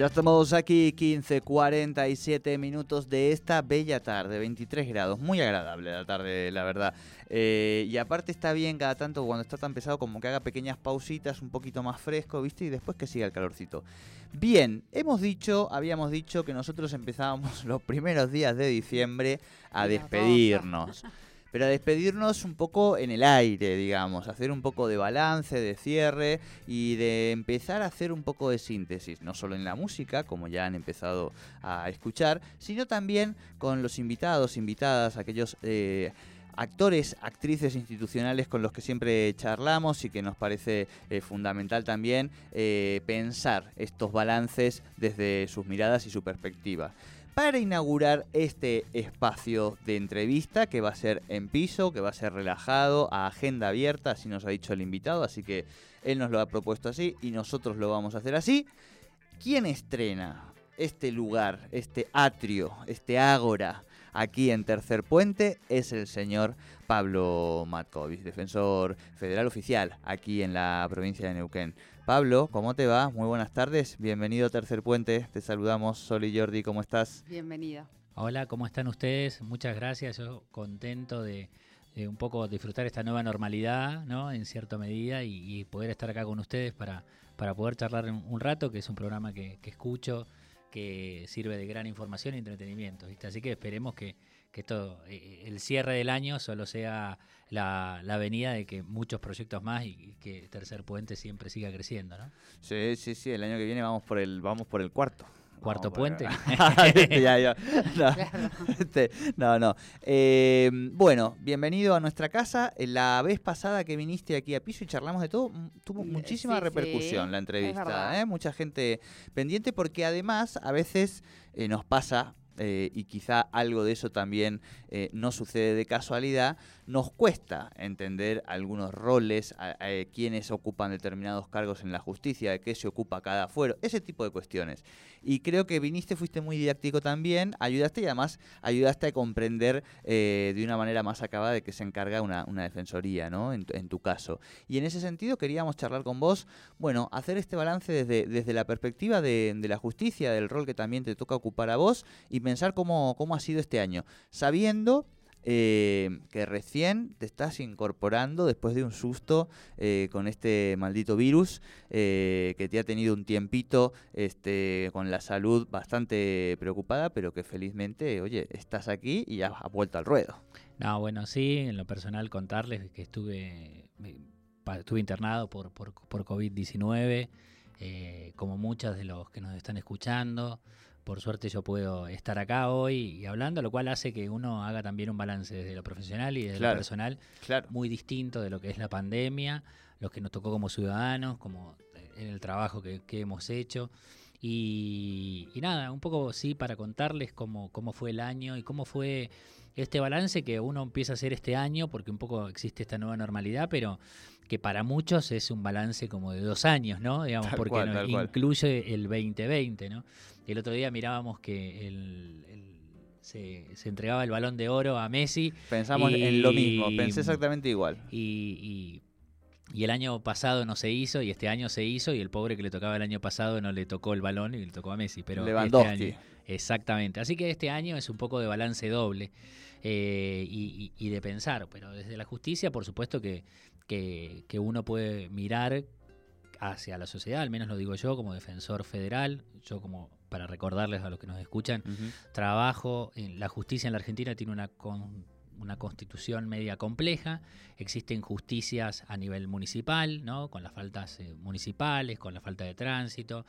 Ya estamos aquí, 15, 47 minutos de esta bella tarde, 23 grados, muy agradable la tarde, la verdad. Eh, y aparte está bien cada tanto cuando está tan pesado como que haga pequeñas pausitas, un poquito más fresco, ¿viste? Y después que siga el calorcito. Bien, hemos dicho, habíamos dicho que nosotros empezábamos los primeros días de diciembre a despedirnos pero a despedirnos un poco en el aire, digamos, hacer un poco de balance, de cierre y de empezar a hacer un poco de síntesis, no solo en la música, como ya han empezado a escuchar, sino también con los invitados, invitadas, aquellos... Eh, actores, actrices institucionales con los que siempre charlamos y que nos parece eh, fundamental también eh, pensar estos balances desde sus miradas y su perspectiva para inaugurar este espacio de entrevista que va a ser en piso, que va a ser relajado, a agenda abierta, así nos ha dicho el invitado, así que él nos lo ha propuesto así y nosotros lo vamos a hacer así. ¿Quién estrena este lugar, este atrio, este ágora aquí en Tercer Puente? Es el señor Pablo Matkovic, defensor federal oficial aquí en la provincia de Neuquén. Pablo, ¿cómo te va? Muy buenas tardes, bienvenido a Tercer Puente, te saludamos, Sol y Jordi, ¿cómo estás? Bienvenida. Hola, ¿cómo están ustedes? Muchas gracias, yo contento de, un poco disfrutar esta nueva normalidad, ¿no? En cierta medida y, poder estar acá con ustedes para, para poder charlar un, rato, que es un programa que, que escucho, que sirve de gran información y entretenimiento, ¿viste? Así que esperemos que, que esto, eh, el cierre del año solo sea la, la venida de que muchos proyectos más y, que Tercer Puente siempre siga creciendo, ¿no? Sí, sí, sí, el año que viene vamos por el, vamos por el cuarto. ¿Cuarto puente? Este este, No, no. Eh, bueno, bienvenido a nuestra casa. La vez pasada que viniste aquí a piso y charlamos de todo, tuvo muchísima repercusión la entrevista. ¿eh? Mucha gente pendiente porque además a veces nos pasa eh, y quizá algo de eso también eh, no sucede de casualidad, nos cuesta entender algunos roles, a, quienes ocupan determinados cargos en la justicia, de qué se ocupa cada fuero, ese tipo de cuestiones. Y creo que viniste, fuiste muy didáctico también, ayudaste y además ayudaste a comprender eh, de una manera más acabada de que se encarga una, defensoría, ¿no? En, tu caso. Y en ese sentido queríamos charlar con vos, bueno, hacer este balance desde, desde la perspectiva de, de la justicia, del rol que también te toca ocupar a vos y pensar cómo, cómo ha sido este año, sabiendo eh, que recién te estás incorporando después de un susto eh, con este maldito virus eh, que te ha tenido un tiempito este, con la salud bastante preocupada, pero que felizmente, oye, estás aquí y ya has vuelto al ruedo. No, bueno, sí, en lo personal contarles que estuve, estuve internado por, por, por COVID-19, como muchas de los que nos están escuchando por suerte yo puedo estar acá hoy y hablando, lo cual hace que uno haga también un balance desde lo profesional y desde lo personal muy distinto de lo que es la pandemia, lo que nos tocó como ciudadanos, como en el trabajo que, hemos hecho. Y, nada, un poco sí para contarles cómo, cómo fue el año y cómo fue este balance que uno empieza a hacer este año, porque un poco existe esta nueva normalidad, pero que para muchos es un balance como de dos años, ¿no? Digamos, porque incluye el 2020, ¿no? El otro día mirábamos que se, entregaba el balón de oro a Messi. Pensamos en lo mismo, pensé exactamente igual. Y, y, el año pasado no se hizo, y este año se hizo, y el pobre que le tocaba el año pasado no le tocó el balón y le tocó a Messi. Pero Lewandowski. Este exactamente. Así que este año es un poco de balance doble. Eh, y, de pensar, pero desde la justicia, por supuesto que, que, uno puede mirar hacia la sociedad, al menos lo digo yo como defensor federal, yo como para recordarles a los que nos escuchan, trabajo en la justicia en la Argentina tiene una una constitución media compleja, existen justicias a nivel municipal, ¿no? con las faltas eh, municipales, con la falta de tránsito,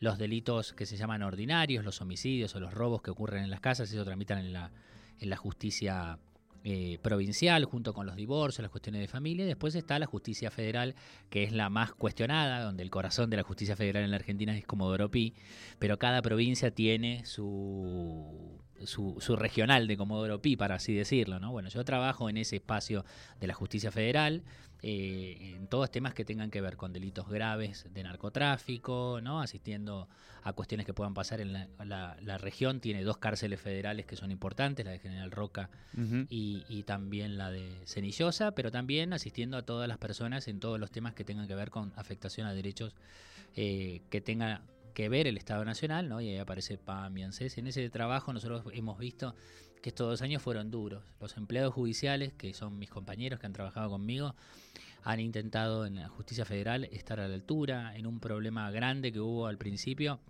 los delitos que se llaman ordinarios, los homicidios o los robos que ocurren en las casas, eso tramitan en la, en la justicia eh, provincial junto con los divorcios, las cuestiones de familia, y después está la justicia federal, que es la más cuestionada, donde el corazón de la justicia federal en la Argentina es Comodoro Pi, pero cada provincia tiene su, su, su, regional de Comodoro Pi, para así decirlo. ¿no? Bueno, yo trabajo en ese espacio de la justicia federal, eh, en todos temas que tengan que ver con delitos graves de narcotráfico, ¿no? asistiendo a cuestiones que puedan pasar en la, la, región. Tiene dos cárceles federales que son importantes, la de General Roca y, y, también la de Cenillosa, pero también asistiendo a todas las personas en todos los temas que tengan que ver con afectación a derechos eh, que tenga que ver el Estado Nacional, ¿no? y ahí aparece PAM y ANSES. En ese trabajo nosotros hemos visto que estos dos años fueron duros. Los empleados judiciales, que son mis compañeros que han trabajado conmigo, han intentado en la justicia federal estar a la altura, en un problema grande que hubo al principio.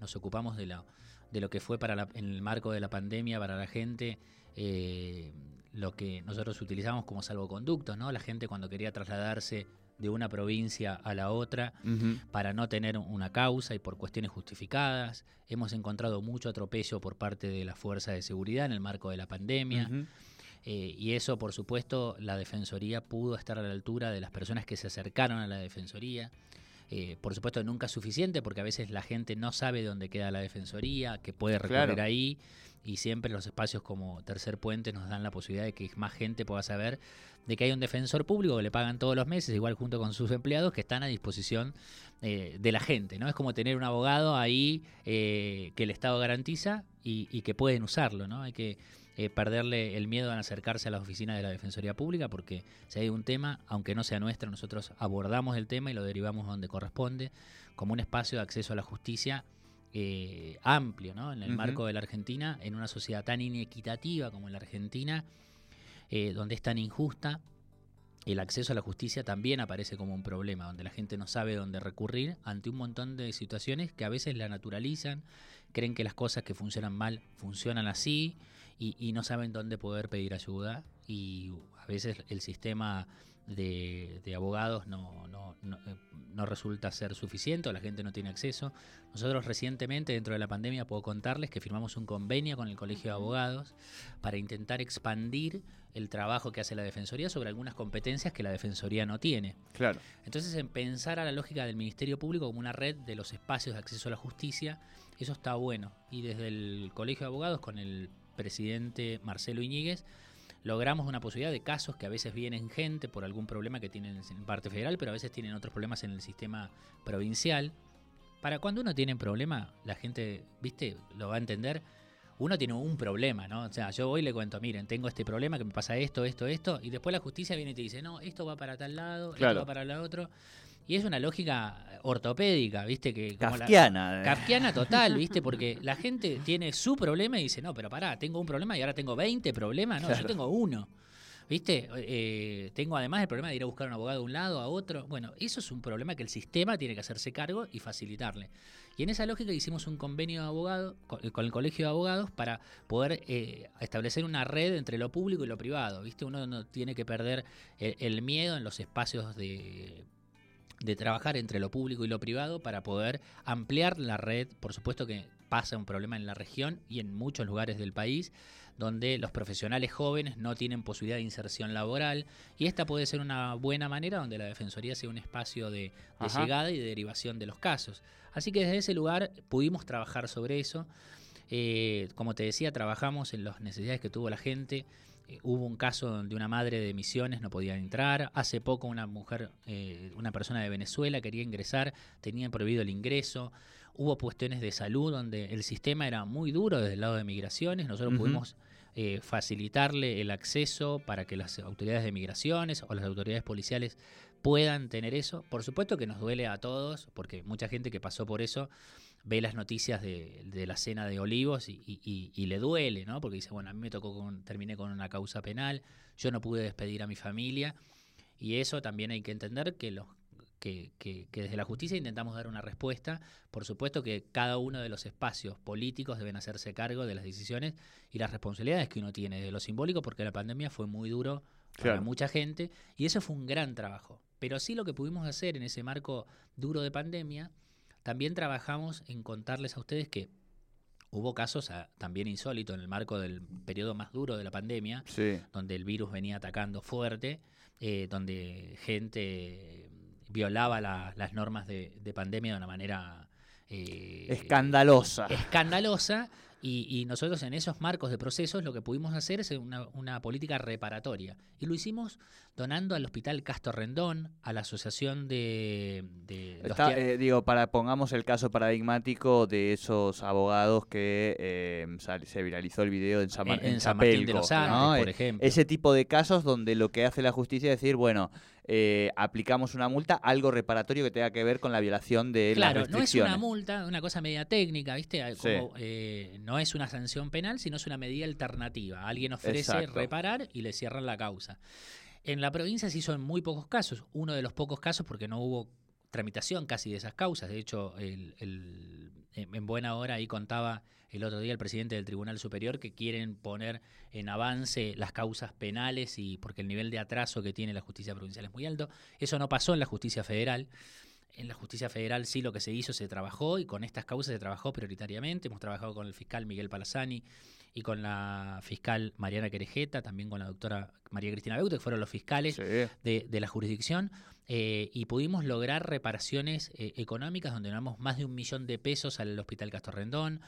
Nos ocupamos de, la, de lo que fue para en el marco de la pandemia para la gente. Eh, lo que nosotros utilizamos como salvoconductos, ¿no? La gente cuando quería trasladarse de una provincia a la otra para no tener una causa y por cuestiones justificadas. Hemos encontrado mucho atropello por parte de la fuerza de seguridad en el marco de la pandemia. Eh, y eso, por supuesto, la Defensoría pudo estar a la altura de las personas que se acercaron a la Defensoría. Eh, por supuesto, nunca es suficiente porque a veces la gente no sabe dónde queda la Defensoría, que puede recorrer ahí y siempre los espacios como Tercer Puente nos dan la posibilidad de que más gente pueda saber de que hay un defensor público que le pagan todos los meses, igual junto con sus empleados, que están a disposición eh, de la gente. ¿no? Es como tener un abogado ahí eh, que el Estado garantiza y, que pueden usarlo. ¿no? Hay que eh, perderle el miedo a acercarse a las oficinas de la Defensoría Pública, porque si hay un tema, aunque no sea nuestro, nosotros abordamos el tema y lo derivamos donde corresponde, como un espacio de acceso a la justicia eh, amplio ¿no? en el marco de la Argentina, en una sociedad tan inequitativa como la Argentina, eh, donde es tan injusta, el acceso a la justicia también aparece como un problema, donde la gente no sabe dónde recurrir ante un montón de situaciones que a veces la naturalizan, creen que las cosas que funcionan mal funcionan así y, y no saben dónde poder pedir ayuda y a veces el sistema de, abogados no, no, eh, no, resulta ser suficiente o la gente no tiene acceso. Nosotros recientemente, dentro de la pandemia, puedo contarles que firmamos un convenio con el Colegio de Abogados para intentar expandir el trabajo que hace la Defensoría sobre algunas competencias que la Defensoría no tiene. Claro. Entonces, en pensar a la lógica del Ministerio Público como una red de los espacios de acceso a la justicia, eso está bueno. Y desde el Colegio de Abogados, con el presidente Marcelo Iñiguez, logramos una posibilidad de casos que a veces vienen gente por algún problema que tienen en parte federal, pero a veces tienen otros problemas en el sistema provincial. Para cuando uno tiene un problema, la gente, viste, lo va a entender. Uno tiene un problema, ¿no? O sea, yo voy y le cuento, miren, tengo este problema que me pasa esto, esto, esto, y después la justicia viene y te dice, no, esto va para tal lado, esto va para el otro. Y es una lógica ortopédica, ¿viste? Que kafkiana. Eh. kafkiana total, ¿viste? Porque la gente tiene su problema y dice, no, pero pará, tengo un problema y ahora tengo 20 problemas. No, yo tengo uno. ¿Viste? Eh, tengo además el problema de ir a buscar a un abogado de un lado a otro. Bueno, eso es un problema que el sistema tiene que hacerse cargo y facilitarle. Y en esa lógica hicimos un convenio de abogados con, el Colegio de Abogados para poder eh, establecer una red entre lo público y lo privado. ¿Viste? Uno no tiene que perder el miedo en los espacios de de trabajar entre lo público y lo privado para poder ampliar la red. Por supuesto que pasa un problema en la región y en muchos lugares del país donde los profesionales jóvenes no tienen posibilidad de inserción laboral y esta puede ser una buena manera donde la Defensoría sea un espacio de, llegada y de derivación de los casos. Así que desde ese lugar pudimos trabajar sobre eso. Eh, como te decía, trabajamos en las necesidades que tuvo la gente eh, hubo un caso donde una madre de Misiones no podía entrar. Hace poco una mujer, eh, una persona de Venezuela quería ingresar, tenían prohibido el ingreso. Hubo cuestiones de salud donde el sistema era muy duro desde el lado de migraciones. Nosotros pudimos eh, facilitarle el acceso para que las autoridades de migraciones o las autoridades policiales puedan tener eso. Por supuesto que nos duele a todos, porque mucha gente que pasó por eso ve las noticias de, la cena de Olivos y, le duele, ¿no? Porque dice, bueno, a mí me tocó, con, terminé con una causa penal, yo no pude despedir a mi familia, y eso también hay que entender que los que, que, desde la justicia intentamos dar una respuesta. Por supuesto que cada uno de los espacios políticos deben hacerse cargo de las decisiones y las responsabilidades que uno tiene de lo simbólico, porque la pandemia fue muy duro para mucha gente y eso fue un gran trabajo. Pero sí lo que pudimos hacer en ese marco duro de pandemia también trabajamos en contarles a ustedes que Hubo casos ah, también insólitos en el marco del periodo más duro de la pandemia, Sí. donde el virus venía atacando fuerte, eh, donde gente violaba la- las normas de, de pandemia de una manera eh, Escandalosa. escandalosa y, y nosotros en esos marcos de procesos lo que pudimos hacer es una, una política reparatoria y lo hicimos donando al Hospital Castro Rendón, a la Asociación de... de Está, eh, digo, para pongamos el caso paradigmático de esos abogados que eh, sal- se viralizó el video en San, Mar- en, en en San Martín de los Andes, ¿no? por Eh, ejemplo. Ese tipo de casos donde lo que hace la justicia es decir, bueno, eh, aplicamos una multa, algo reparatorio que tenga que ver con la violación de Claro, las no es restricciones. una multa, una cosa media técnica, ¿viste? Ah, Sí. Eh, no es una sanción penal, sino es una medida alternativa. Alguien ofrece Exacto. reparar y le cierran la causa. En la provincia se hizo en muy pocos casos, uno de los pocos casos porque no hubo tramitación casi de esas causas. De hecho, el- en buena hora ahí contaba el otro día el presidente del Tribunal Superior que quieren poner en avance las causas penales y porque el nivel de atraso que tiene la justicia provincial es muy alto. Eso no pasó en la justicia federal. En la justicia federal sí lo que se hizo, se trabajó y con estas causas se trabajó prioritariamente. Hemos trabajado con el fiscal Miguel Palazani y con la fiscal Mariana Querejeta, también con la doctora María Cristina Beuto, que fueron los fiscales Sí. de, de la jurisdicción, eh, y pudimos lograr reparaciones eh, económicas donde donamos más de un millón de pesos al Hospital Castro Rendón,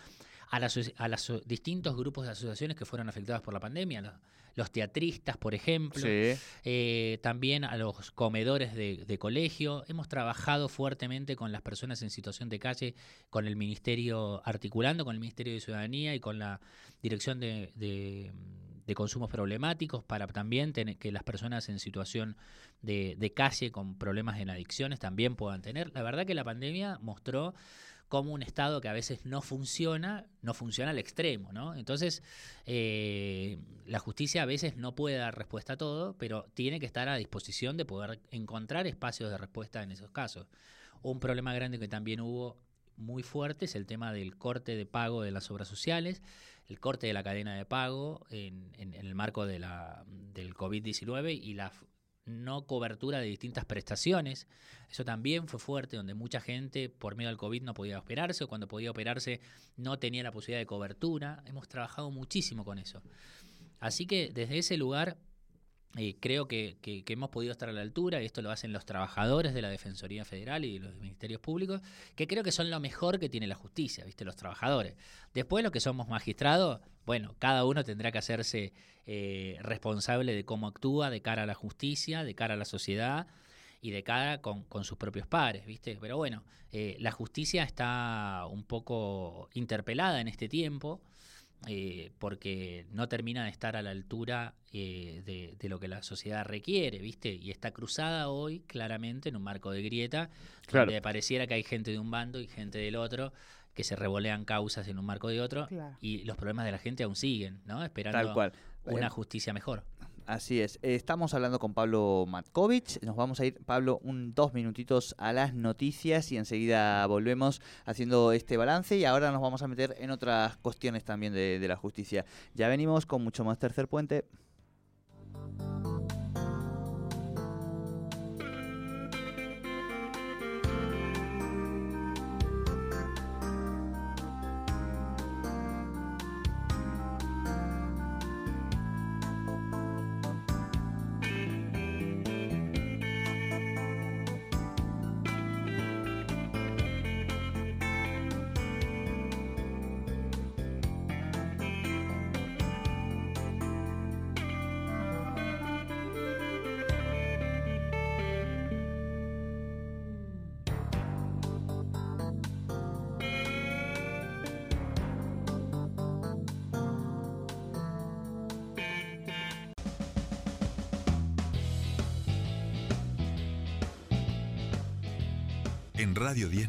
a, las a los distintos grupos de asociaciones que fueron afectadas por la pandemia, los, los teatristas, por ejemplo, Sí. eh, también a los comedores de, de colegio. Hemos trabajado fuertemente con las personas en situación de calle, con el Ministerio, articulando con el Ministerio de Ciudadanía y con la Dirección de, de- de Consumos Problemáticos para también tener, que las personas en situación de, de calle con problemas en adicciones también puedan tener. La verdad que la pandemia mostró cómo un Estado que a veces no funciona, no funciona al extremo, ¿no? Entonces, eh, la justicia a veces no puede dar respuesta a todo, pero tiene que estar a disposición de poder encontrar espacios de respuesta en esos casos. Un problema grande que también hubo muy fuerte es el tema del corte de pago de las obras sociales, el corte de la cadena de pago en, en- en el marco de la, del COVID-19 y la no cobertura de distintas prestaciones. Eso también fue fuerte, donde mucha gente por miedo al COVID no podía operarse o cuando podía operarse no tenía la posibilidad de cobertura. Hemos trabajado muchísimo con eso. Así que desde ese lugar eh, creo que, hemos podido estar a la altura, y esto lo hacen los trabajadores de la Defensoría Federal y los ministerios públicos, que creo que son lo mejor que tiene la justicia, ¿viste? Los trabajadores. Después, los que somos magistrados, bueno, cada uno tendrá que hacerse eh, responsable de cómo actúa de cara a la justicia, de cara a la sociedad y de cara con, con sus propios pares, ¿viste? Pero bueno, eh, la justicia está un poco interpelada en este tiempo eh, porque no termina de estar a la altura eh, de, de lo que la sociedad requiere, ¿viste? Y está cruzada hoy claramente en un marco de grieta, Claro. donde pareciera que hay gente de un bando y gente del otro que se revolean causas en un marco de otro Claro. y los problemas de la gente aún siguen, ¿no? Esperando Tal cual. una Eh, justicia mejor. Así es. Eh, Estamos hablando con Pablo Matkovich. Nos vamos a ir, Pablo, un dos minutitos a las noticias y enseguida volvemos haciendo este balance y ahora nos vamos a meter en otras cuestiones también de, de la justicia. Ya venimos con mucho más tercer puente.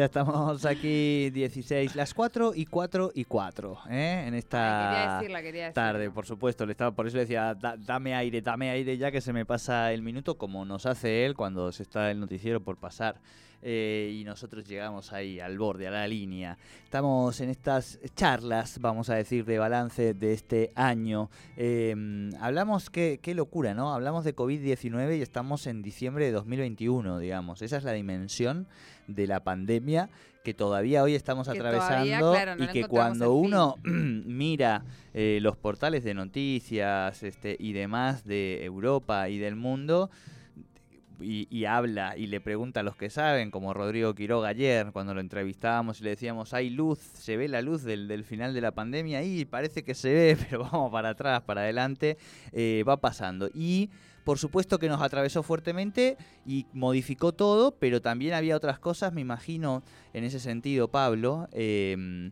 Ya estamos aquí 16, las 4 y 4 y 4, ¿eh? en esta tarde, por supuesto. Le estaba, por eso le decía, dame aire, dame aire ya que se me pasa el minuto, como nos hace él cuando se está el noticiero por pasar. Eh, y nosotros llegamos ahí al borde, a la línea. Estamos en estas charlas, vamos a decir, de balance de este año. Em, hablamos, qué, qué locura, ¿no? Hablamos de COVID-19 y estamos en diciembre de 2021, digamos. Esa es la dimensión de la pandemia que todavía hoy estamos atravesando y que cuando uno mira eh, los portales de noticias este, y demás de Europa y del mundo, y, habla y le pregunta a los que saben, como Rodrigo Quiroga ayer, cuando lo entrevistábamos y le decíamos, hay luz, se ve la luz del, final de la pandemia y parece que se ve, pero vamos para atrás, para adelante, eh, va pasando. Y por supuesto que nos atravesó fuertemente y modificó todo, pero también había otras cosas, me imagino, en ese sentido, Pablo. Eh,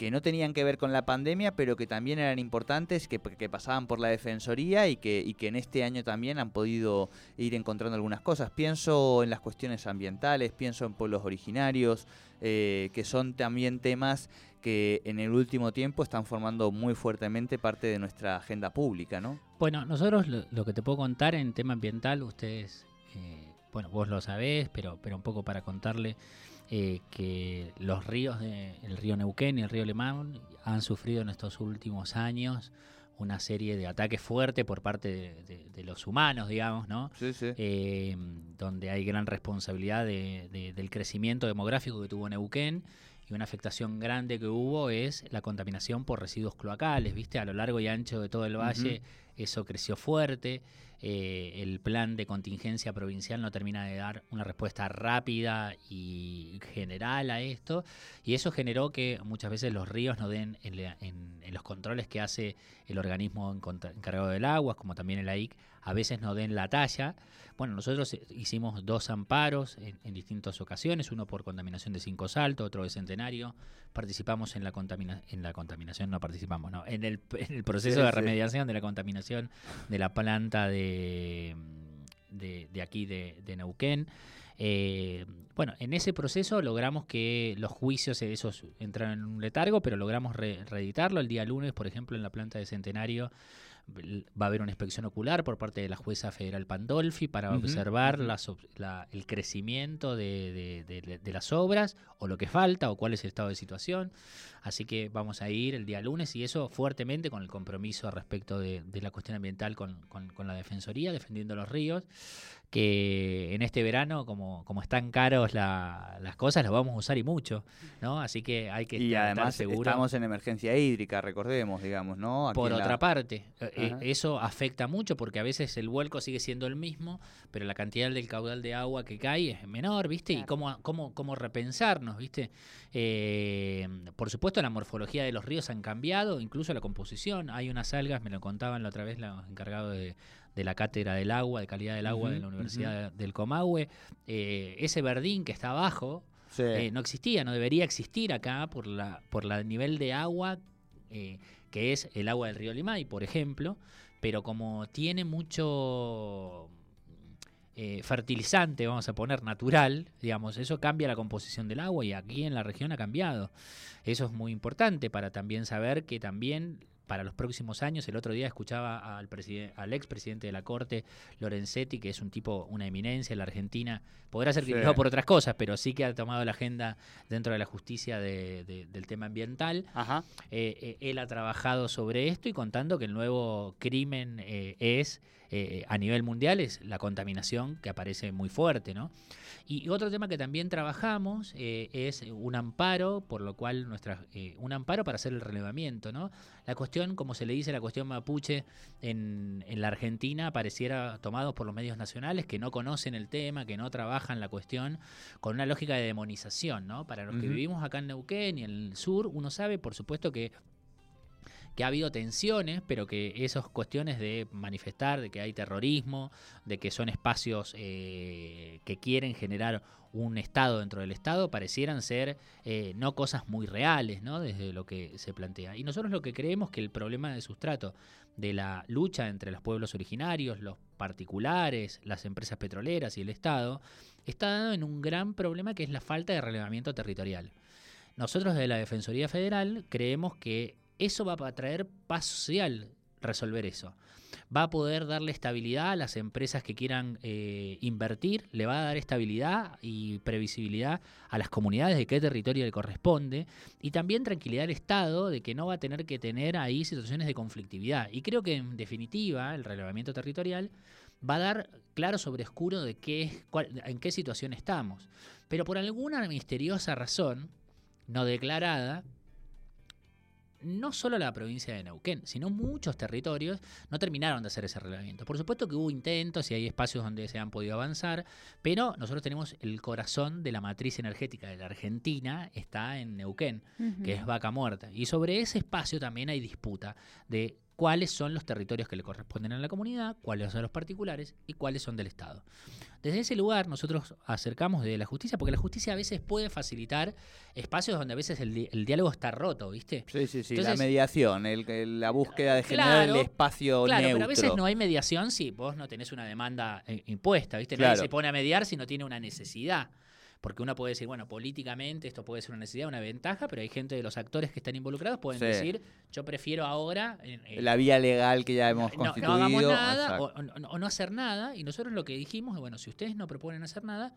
que no tenían que ver con la pandemia, pero que también eran importantes, que, pasaban por la Defensoría y que, en este año también han podido ir encontrando algunas cosas. Pienso en las cuestiones ambientales, pienso en pueblos originarios, eh, que son también temas que en el último tiempo están formando muy fuertemente parte de nuestra agenda pública, ¿no? Bueno, nosotros lo, que te puedo contar en tema ambiental, ustedes, eh, bueno, vos lo sabés, pero, pero un poco para contarle, eh, que los ríos, de, el río Neuquén y el río Lemán han sufrido en estos últimos años una serie de ataques fuertes por parte de, los humanos, digamos, ¿no? Sí, sí. Eh, donde hay gran responsabilidad del crecimiento demográfico que tuvo Neuquén y una afectación grande que hubo es la contaminación por residuos cloacales, ¿viste? A lo largo y ancho de todo el valle eso creció fuerte. Eh, el plan de contingencia provincial no termina de dar una respuesta rápida y general a esto, y eso generó que muchas veces los ríos no den en, los controles que hace el organismo encargado del agua, como también el AIC, a veces no den la talla. Bueno, nosotros hicimos dos amparos en, distintas ocasiones, uno por contaminación de Cinco Salto, otro de Centenario. Participamos en la, en la contaminación, no participamos, no, en el, proceso de remediación de la contaminación de la planta de, de, aquí de, Neuquén. Eh, bueno, en ese proceso logramos que los juicios, esos entraron en un letargo, pero logramos reeditarlo. El día lunes, por ejemplo, en la planta de Centenario va a haber una inspección ocular por parte de la jueza federal Pandolfi para observar el crecimiento de, las obras o lo que falta o cuál es el estado de situación. Así que vamos a ir el día lunes y eso fuertemente con el compromiso respecto de, la cuestión ambiental con, con la Defensoría, defendiendo los ríos que en este verano, como, como están caros las cosas, las vamos a usar y mucho, ¿no? Así que hay que y estar además seguros. estamos en emergencia hídrica, recordemos, digamos, ¿no? Por otra parte, eh, eh, eso afecta mucho porque a veces el vuelco sigue siendo el mismo, pero la cantidad del caudal de agua que cae es menor, ¿viste? Y cómo, cómo, cómo repensarnos, ¿viste? Eh, por supuesto, la morfología de los ríos han cambiado, incluso la composición. Hay unas algas, me lo contaban la otra vez los encargados de de la Cátedra del Agua, de Calidad del Agua de la Universidad del Comahue. Eh, ese verdín que está abajo eh, no existía, no debería existir acá por la por el nivel de agua eh, que es el agua del río Limay, por ejemplo, pero como tiene mucho fertilizante, vamos a poner natural, digamos, eso cambia la composición del agua y aquí en la región ha cambiado. Eso es muy importante para también saber que también para los próximos años. El otro día escuchaba al, al expresidente de la Corte, Lorenzetti, que es un tipo, una eminencia en la Argentina. Podrá ser criticado por otras cosas, pero sí que ha tomado la agenda dentro de la justicia del tema ambiental. Eh, eh, él ha trabajado sobre esto y contando que el nuevo crimen eh, es, a nivel mundial, es la contaminación que aparece muy fuerte, ¿no? Y otro tema que también trabajamos eh, es un amparo, por lo cual nuestra, eh, un amparo para hacer el relevamiento, ¿no? La cuestión, como se le dice, la cuestión mapuche en, en la Argentina pareciera tomados por los medios nacionales que no conocen el tema, que no trabajan la cuestión con una lógica de demonización, ¿no? Para los que vivimos acá en Neuquén y en el sur, uno sabe, por supuesto, que que ha habido tensiones, pero que esas cuestiones de manifestar, de que hay terrorismo, de que son espacios eh, que quieren generar un Estado dentro del Estado, parecieran ser eh, no cosas muy reales, ¿no? Desde lo que se plantea. Y nosotros lo que creemos que el problema de sustrato de la lucha entre los pueblos originarios, los particulares, las empresas petroleras y el Estado, está dado en un gran problema que es la falta de relevamiento territorial. Nosotros de la Defensoría Federal creemos que eso va a traer paz social resolver eso. Va a poder darle estabilidad a las empresas que quieran eh, invertir, le va a dar estabilidad y previsibilidad a las comunidades de qué territorio le corresponde y también tranquilidad al Estado de que no va a tener que tener ahí situaciones de conflictividad. Y creo que en definitiva el relevamiento territorial va a dar claro sobre oscuro de qué, en qué situación estamos. Pero por alguna misteriosa razón, no declarada, no solo la provincia de Neuquén, sino muchos territorios no terminaron de hacer ese relevamiento. Por supuesto que hubo intentos y hay espacios donde se han podido avanzar, pero nosotros tenemos el corazón de la matriz energética de la Argentina, está en Neuquén, que es Vaca Muerta. Y sobre ese espacio también hay disputa de cuáles son los territorios que le corresponden a la comunidad, cuáles son los particulares y cuáles son del Estado. Desde ese lugar nosotros acercamos de la justicia, porque la justicia a veces puede facilitar espacios donde a veces el, diálogo está roto, ¿viste? Sí, sí, sí, la mediación, la búsqueda de generar el espacio claro, pero a veces no hay mediación si vos no tenés una demanda eh, impuesta, ¿viste? Nadie se pone a mediar si no tiene una necesidad. Porque uno puede decir, bueno, políticamente esto puede ser una necesidad, una ventaja, pero hay gente de los actores que están involucrados pueden decir, yo prefiero ahora... la vía legal que ya hemos constituido. No, hagamos nada o, no hacer nada. Y nosotros lo que dijimos es, bueno, si ustedes no proponen hacer nada,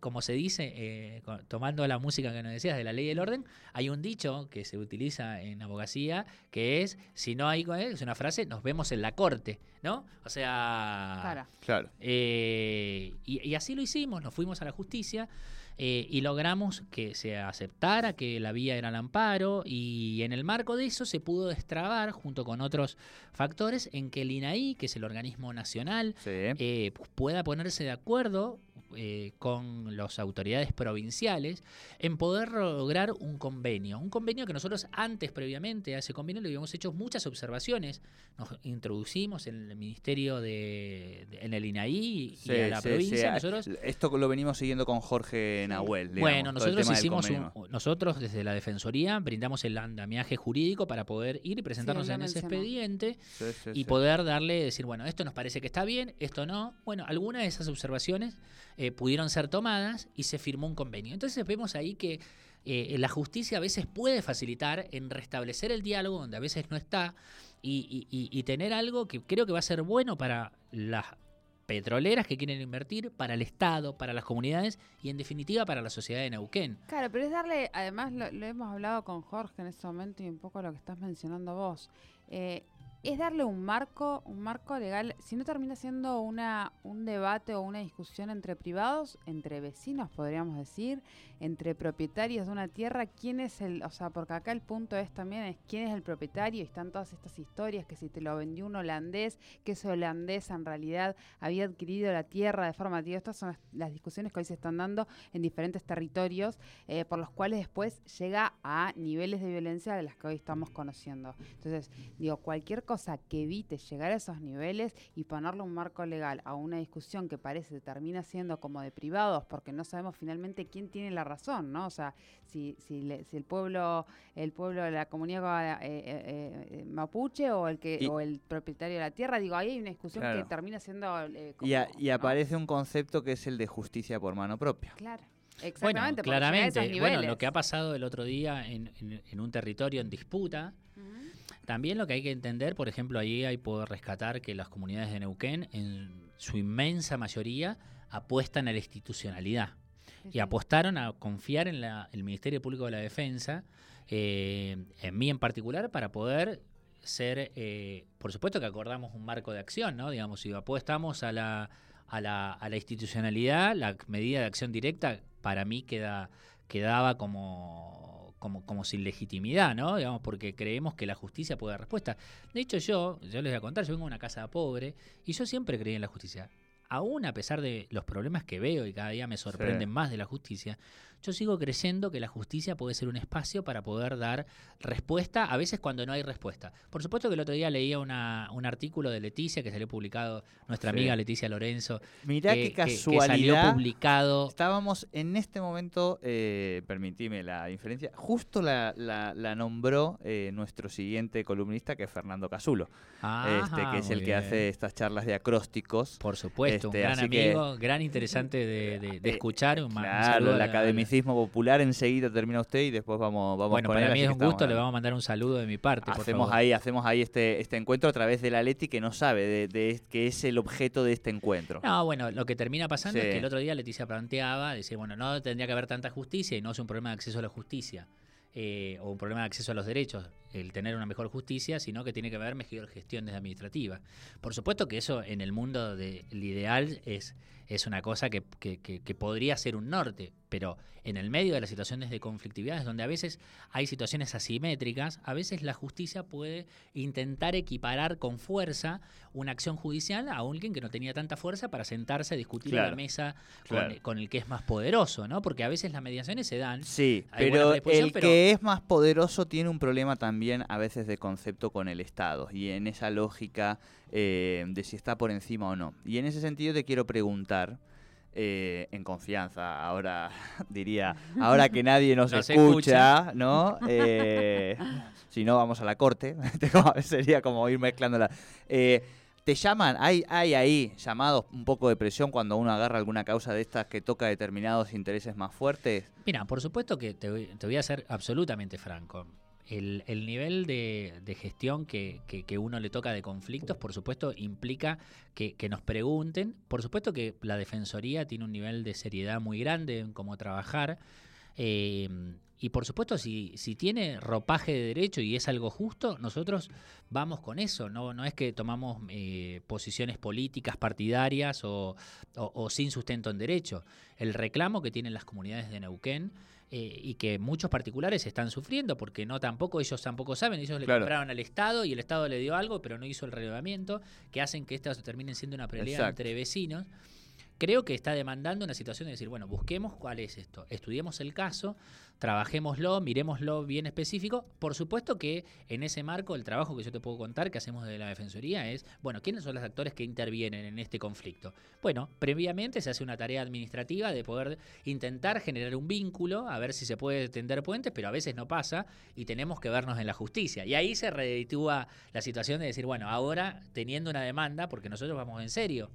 como se dice, eh, tomando la música que nos decías de la ley del orden, hay un dicho que se utiliza en abogacía que es, si no hay, es una frase, nos vemos en la corte, ¿no? O sea... Claro. Eh, y, y, así lo hicimos, nos fuimos a la justicia. Eh, y logramos que se aceptara que la vía era el amparo y en el marco de eso se pudo destrabar junto con otros factores en que el INAI, que es el organismo nacional, eh, pueda ponerse de acuerdo eh, con las autoridades provinciales en poder lograr un convenio. Un convenio que nosotros antes, previamente a ese convenio, le habíamos hecho muchas observaciones. Nos introducimos en el Ministerio de, en el INAI y a la provincia. Esto lo venimos siguiendo con Jorge Nahuel. bueno, nosotros hicimos nosotros desde la Defensoría brindamos el andamiaje jurídico para poder ir y presentarnos en ese expediente y poder darle, decir, bueno, esto nos parece que está bien, esto no. Bueno, algunas de esas observaciones eh, pudieron ser tomadas y se firmó un convenio. Entonces vemos ahí que eh, la justicia a veces puede facilitar en restablecer el diálogo donde a veces no está y, tener algo que creo que va a ser bueno para las petroleras que quieren invertir, para el Estado, para las comunidades y en definitiva para la sociedad de Neuquén. Claro, pero es darle, además lo, hemos hablado con Jorge en ese momento y un poco lo que estás mencionando vos, eh, es darle un marco, un marco legal, si no termina siendo una, un debate o una discusión entre privados, entre vecinos podríamos decir, entre propietarios de una tierra, quién es el, o sea, porque acá el punto es también es quién es el propietario y están todas estas historias que si te lo vendió un holandés, que ese holandés en realidad había adquirido la tierra de forma activa, estas son las, discusiones que hoy se están dando en diferentes territorios, eh, por los cuales después llega a niveles de violencia de las que hoy estamos conociendo. Entonces, digo, cualquier cosa que evite llegar a esos niveles y ponerle un marco legal a una discusión que parece termina siendo como de privados, porque no sabemos finalmente quién tiene la razón, ¿no? O sea, si, si, si el pueblo, el pueblo de la comunidad eh, eh, eh, mapuche o el que o el propietario de la tierra, digo, ahí hay una discusión que termina siendo y, aparece un concepto que es el de justicia por mano propia. Claro. Exactamente, bueno, claramente, bueno, lo que ha pasado el otro día en, un territorio en disputa, también lo que hay que entender, por ejemplo, ahí hay puedo rescatar que las comunidades de Neuquén, en su inmensa mayoría, apuestan a la institucionalidad y apostaron a confiar en el Ministerio Público de la Defensa, eh, en mí en particular, para poder ser, eh, por supuesto que acordamos un marco de acción, ¿no? Digamos, si apostamos a la, a la, a la institucionalidad, la medida de acción directa para mí queda, quedaba como, como, como sin legitimidad, ¿no? Digamos, porque creemos que la justicia puede dar respuesta. De hecho, yo, yo les voy a contar, yo vengo de una casa pobre y yo siempre creí en la justicia aún a pesar de los problemas que veo y cada día me sorprenden más de la justicia, yo sigo creyendo que la justicia puede ser un espacio para poder dar respuesta, a veces cuando no hay respuesta. Por supuesto que el otro día leía una, un artículo de Leticia que salió publicado, nuestra amiga Leticia Lorenzo. Mirá qué casualidad. salió publicado. Estábamos en este momento, eh, permitime la diferencia, justo la, la, nombró eh, nuestro siguiente columnista que es Fernando Casulo, este, que es el que hace estas charlas de acrósticos. Por supuesto, un este, gran amigo, gran interesante de, de, de eh, escuchar. Un, claro, el academicismo popular enseguida termina usted y después vamos, vamos bueno, para mí es un gusto, le vamos a mandar un saludo de mi parte. Hacemos ahí, hacemos ahí este, este encuentro a través de la Leti que no sabe de, que es el objeto de este encuentro. No, bueno, lo que termina pasando es que el otro día Leticia planteaba, decía, bueno, no tendría que haber tanta justicia y no es un problema de acceso a la justicia. Eh, o un problema de acceso a los derechos, el tener una mejor justicia, sino que tiene que haber mejor gestión desde administrativa. Por supuesto que eso en el mundo del ideal es, es una cosa que, que, podría ser un norte, pero en el medio de las situaciones de conflictividades, donde a veces hay situaciones asimétricas, a veces la justicia puede intentar equiparar con fuerza una acción judicial a alguien que no tenía tanta fuerza para sentarse a discutir a la mesa con, el que es más poderoso, ¿no? Porque a veces las mediaciones se dan. Sí, pero el que es más poderoso tiene un problema también a veces de concepto con el Estado y en esa lógica eh, de si está por encima o no. Y en ese sentido te quiero preguntar eh, en confianza, ahora diría, ahora que nadie nos, escucha, ¿no? Eh, si no, vamos a la corte, sería como ir mezclándola. Eh, ¿Te llaman? ¿Hay, ¿Hay ahí llamados un poco de presión cuando uno agarra alguna causa de estas que toca determinados intereses más fuertes? Mira, por supuesto que te voy a ser absolutamente franco el, el nivel de, gestión que, uno le toca de conflictos, por supuesto, implica que, nos pregunten. Por supuesto que la Defensoría tiene un nivel de seriedad muy grande en cómo trabajar. Eh, y por supuesto, si, si tiene ropaje de derecho y es algo justo, nosotros vamos con eso. No, es que tomamos eh, posiciones políticas partidarias o, o sin sustento en derecho. El reclamo que tienen las comunidades de Neuquén eh, y que muchos particulares están sufriendo porque no tampoco ellos tampoco saben, ellos le compraron al Estado y el Estado le dio algo, pero no hizo el relevamiento, que hacen que estas terminen siendo una pelea entre vecinos creo que está demandando una situación de decir, bueno, busquemos cuál es esto, estudiemos el caso, trabajémoslo, miremoslo bien específico. Por supuesto que en ese marco el trabajo que yo te puedo contar que hacemos de la Defensoría es, bueno, ¿quiénes son los actores que intervienen en este conflicto? Bueno, previamente se hace una tarea administrativa de poder intentar generar un vínculo, a ver si se puede tender puentes, pero a veces no pasa y tenemos que vernos en la justicia. Y ahí se reditúa la situación de decir, bueno, ahora teniendo una demanda, porque nosotros vamos en serio,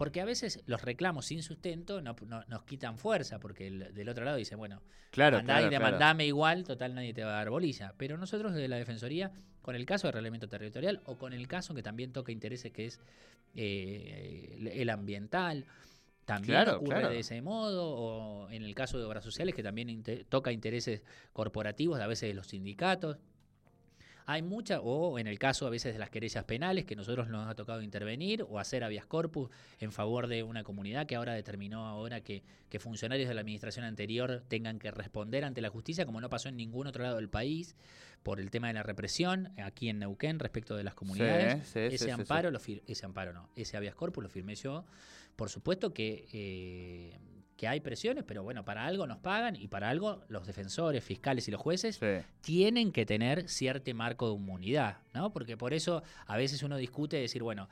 porque a veces los reclamos sin sustento no, nos quitan fuerza, porque el, del otro lado dice, bueno, claro, andá y demandame igual, total nadie te va a dar bolilla. Pero nosotros desde la Defensoría, con el caso de reglamento territorial o con el caso que también toca intereses que es eh, el ambiental, también ocurre de ese modo, o en el caso de obras sociales, que también toca intereses corporativos, a veces de los sindicatos. Hay mucha, o en el caso a veces de las querellas penales, que nosotros nos ha tocado intervenir o hacer habeas corpus en favor de una comunidad que ahora determinó ahora que, funcionarios de la administración anterior tengan que responder ante la justicia, como no pasó en ningún otro lado del país, por el tema de la represión aquí en Neuquén respecto de las comunidades. ese amparo, lo ese amparo no, ese habeas corpus lo firmé yo. Por supuesto que eh, que hay presiones, pero bueno, para algo nos pagan y para algo los defensores, fiscales y los jueces tienen que tener cierto marco de inmunidad, ¿no? Porque por eso a veces uno discute decir, bueno,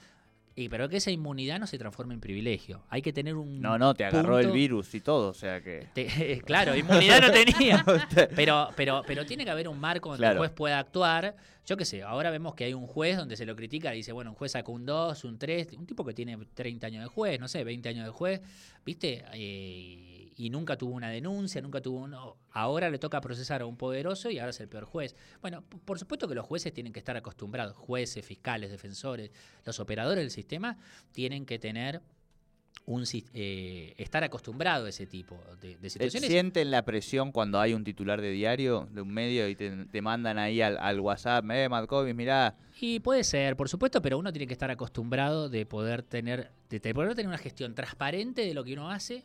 y pero que esa inmunidad no se transforme en privilegio. Hay que tener un. No, no, te agarró el virus y todo, o sea que. claro, inmunidad no tenía. pero, pero, pero tiene que haber un marco donde el juez pueda actuar. Yo qué sé, ahora vemos que hay un juez donde se lo critica y dice, bueno, un juez sacó un 2, un 3, un tipo que tiene 30 años de juez, no sé, 20 años de juez, ¿viste? Eh, y nunca tuvo una denuncia, nunca tuvo uno. Ahora le toca procesar a un poderoso y ahora es el peor juez. Bueno, por supuesto que los jueces tienen que estar acostumbrados, jueces, fiscales, defensores, los operadores del sistema tienen que tener un, eh, estar acostumbrado a ese tipo de, de, situaciones. ¿Sienten la presión cuando hay un titular de diario, de un medio, y te, mandan ahí al, WhatsApp, eh, Markovic, mirá? Y puede ser, por supuesto, pero uno tiene que estar acostumbrado de poder tener, de poder tener una gestión transparente de lo que uno hace,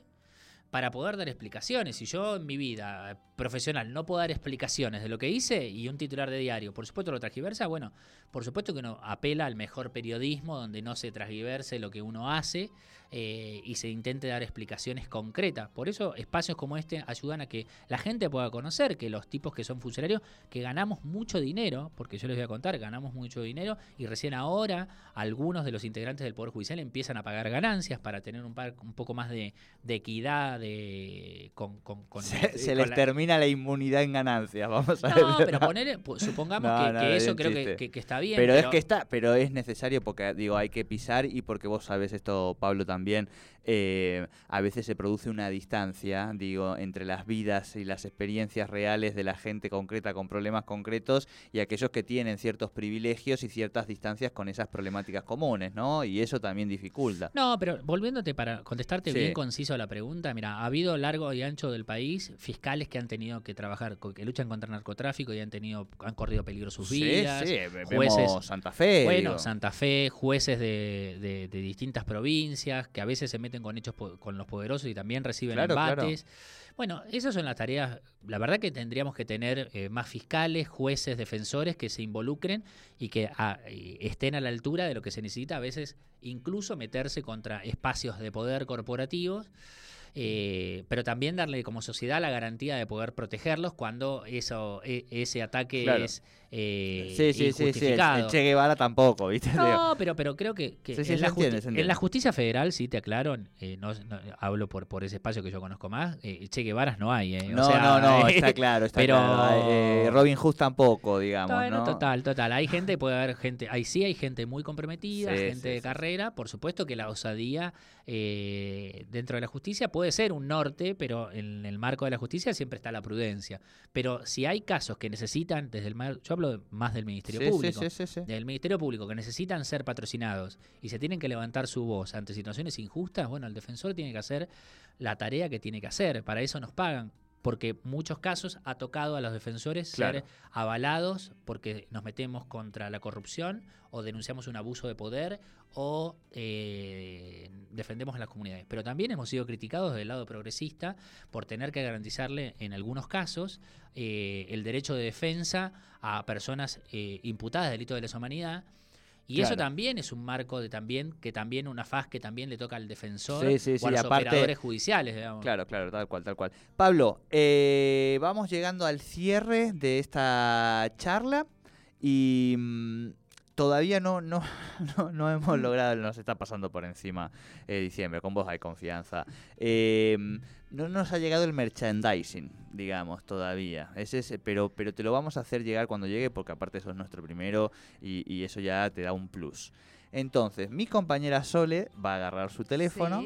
para poder dar explicaciones. Si yo en mi vida profesional no puedo dar explicaciones de lo que hice y un titular de diario, por supuesto lo transgiversa, bueno, por supuesto que uno apela al mejor periodismo donde no se transgiverse lo que uno hace eh, y se intente dar explicaciones concretas. Por eso espacios como este ayudan a que la gente pueda conocer que los tipos que son funcionarios, que ganamos mucho dinero, porque yo les voy a contar, ganamos mucho dinero y recién ahora algunos de los integrantes del Poder Judicial empiezan a pagar ganancias para tener un, un poco más de, equidad de, con, se, les termina la inmunidad en ganancias, vamos a ver. No, pero poner, supongamos que, eso creo que, está bien. Pero, pero, es que está, pero es necesario porque digo hay que pisar y porque vos sabes esto, Pablo también también eh, a veces se produce una distancia, digo, entre las vidas y las experiencias reales de la gente concreta con problemas concretos y aquellos que tienen ciertos privilegios y ciertas distancias con esas problemáticas comunes, ¿no? Y eso también dificulta. No, pero volviéndote para contestarte bien conciso a la pregunta, mira, ha habido largo y ancho del país fiscales que han tenido que trabajar, que luchan contra el narcotráfico y han tenido, han corrido peligro sus vidas. Sí, jueces, Santa Fe. Bueno, Santa Fe, jueces de, de distintas provincias que a veces se meten con hechos con los poderosos y también reciben embates. Bueno, esas son las tareas. La verdad que tendríamos que tener eh, más fiscales, jueces, defensores que se involucren y que ah, estén a la altura de lo que se necesita a veces, incluso meterse contra espacios de poder corporativos. Eh, pero también darle como sociedad la garantía de poder protegerlos cuando eso e, ese ataque es eh, sí, sí, sí, sí, el, Che Guevara tampoco, ¿viste? No, pero, pero creo que, en, la justicia federal, sí te aclaro, eh, no, hablo por, por ese espacio que yo conozco más, eh, Che Guevaras no hay. Eh, no, no, no, está claro, está pero, claro. Eh, Robin Hood tampoco, digamos. Bueno, total, total. Hay gente, puede haber gente, ahí sí hay gente muy comprometida, gente de carrera, por supuesto que la osadía dentro de la justicia puede ser un norte, pero en el marco de la justicia siempre está la prudencia. Pero si hay casos que necesitan, desde el yo hablo más del Ministerio Público. del Ministerio Público, que necesitan ser patrocinados y se tienen que levantar su voz ante situaciones injustas, bueno, el defensor tiene que hacer la tarea que tiene que hacer. Para eso nos pagan porque muchos casos ha tocado a los defensores ser avalados porque nos metemos contra la corrupción o denunciamos un abuso de poder o eh, defendemos a las comunidades. Pero también hemos sido criticados del lado progresista por tener que garantizarle en algunos casos eh, el derecho de defensa a personas eh, imputadas de delito de lesa humanidad y eso también es un marco de también, que también una faz que también le toca al defensor o a los operadores judiciales, digamos. Claro, claro, tal cual, tal cual. Pablo, eh, vamos llegando al cierre de esta charla y mm, todavía no, no, no, hemos logrado, nos está pasando por encima eh, diciembre, con vos hay confianza. Eh, no nos ha llegado el merchandising, digamos, todavía. Ese pero, pero te lo vamos a hacer llegar cuando llegue, porque aparte eso es nuestro primero y, eso ya te da un plus. Entonces, mi compañera Sole va a agarrar su teléfono.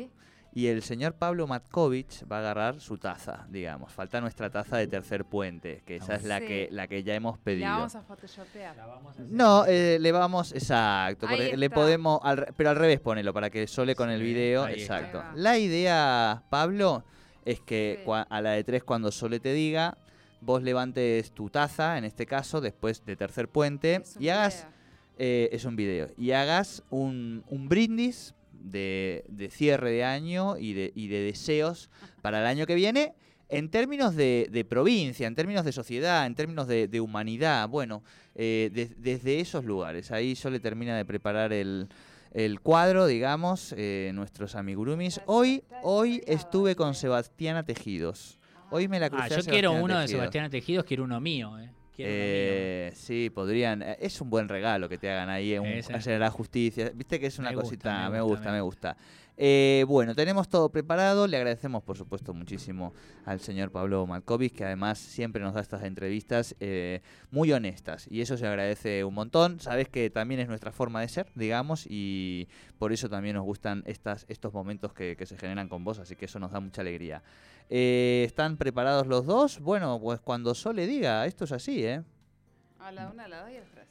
Y el señor Pablo Matkovich va a agarrar su taza, digamos. Falta nuestra taza de tercer puente, que esa es la que la que ya hemos pedido. La vamos a photoshopear. no, eh, le vamos, exacto. le podemos, pero al revés ponelo, para que Sole con el video, exacto. La idea, Pablo, es que a la de tres cuando Sole te diga, vos levantes tu taza, en este caso, después de tercer puente, y hagas... Eh, es un video. Y hagas un, brindis de, cierre de año y de, y de deseos para el año que viene en términos de, provincia, en términos de sociedad, en términos de, humanidad, bueno, eh, desde esos lugares. Ahí Sole termina de preparar el, el cuadro, digamos, eh, nuestros amigurumis. Hoy, hoy estuve con Sebastiana Tejidos. Hoy me la crucé ah, yo quiero uno de Sebastiana Tejidos, quiero uno mío, eh. Eh, sí, podrían. Es un buen regalo que te hagan ahí, hacer la justicia. Viste que es una cosita, me gusta, me gusta. Eh, bueno, tenemos todo preparado. Le agradecemos, por supuesto, muchísimo al señor Pablo Malkovich, que además siempre nos da estas entrevistas eh, muy honestas. Y eso se agradece un montón. Sabes que también es nuestra forma de ser, digamos, y por eso también nos gustan estas, estos momentos que, se generan con vos. Así que eso nos da mucha alegría. Eh, ¿Están preparados los dos? Bueno, pues cuando Sole diga, esto es así, ¿eh? A la una, a la dos y a tres.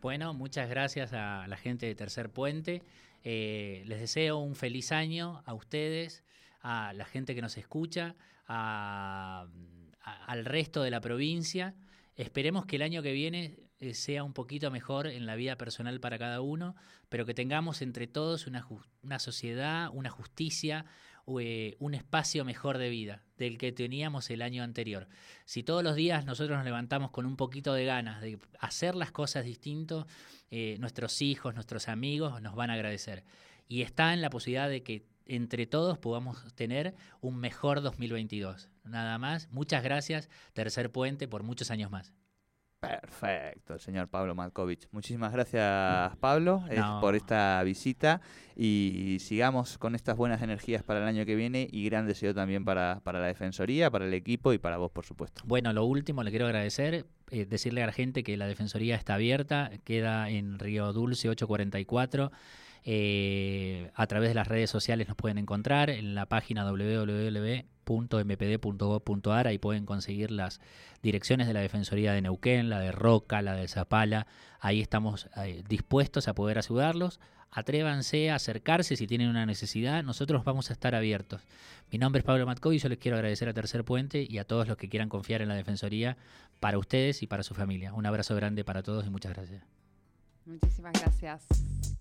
Bueno, muchas gracias a la gente de Tercer Puente. Eh, les deseo un feliz año a ustedes, a la gente que nos escucha, al resto de la provincia. Esperemos que el año que viene eh, sea un poquito mejor en la vida personal para cada uno, pero que tengamos entre todos una, una sociedad, una justicia, eh, un espacio mejor de vida del que teníamos el año anterior. Si todos los días nosotros nos levantamos con un poquito de ganas de hacer las cosas distintos, eh, nuestros hijos, nuestros amigos nos van a agradecer. Y está en la posibilidad de que entre todos podamos tener un mejor 2022. Nada más. Muchas gracias, Tercer Puente, por muchos años más. Perfecto, el señor Pablo Malkovich. Muchísimas gracias, Pablo, eh, por esta visita y sigamos con estas buenas energías para el año que viene y gran deseo también para, para la Defensoría, para el equipo y para vos, por supuesto. Bueno, lo último, le quiero agradecer, eh, decirle a la gente que la Defensoría está abierta, queda en Río Dulce 844. Eh, a través de las redes sociales nos pueden encontrar en la página www.mpd.gov.ar. Ahí pueden conseguir las direcciones de la Defensoría de Neuquén, la de Roca, la de Zapala. Ahí estamos eh, dispuestos a poder ayudarlos. Atrévanse a acercarse si tienen una necesidad. Nosotros vamos a estar abiertos. Mi nombre es Pablo Matkovi. Yo les quiero agradecer a Tercer Puente y a todos los que quieran confiar en la Defensoría para ustedes y para su familia. Un abrazo grande para todos y muchas gracias. Muchísimas gracias.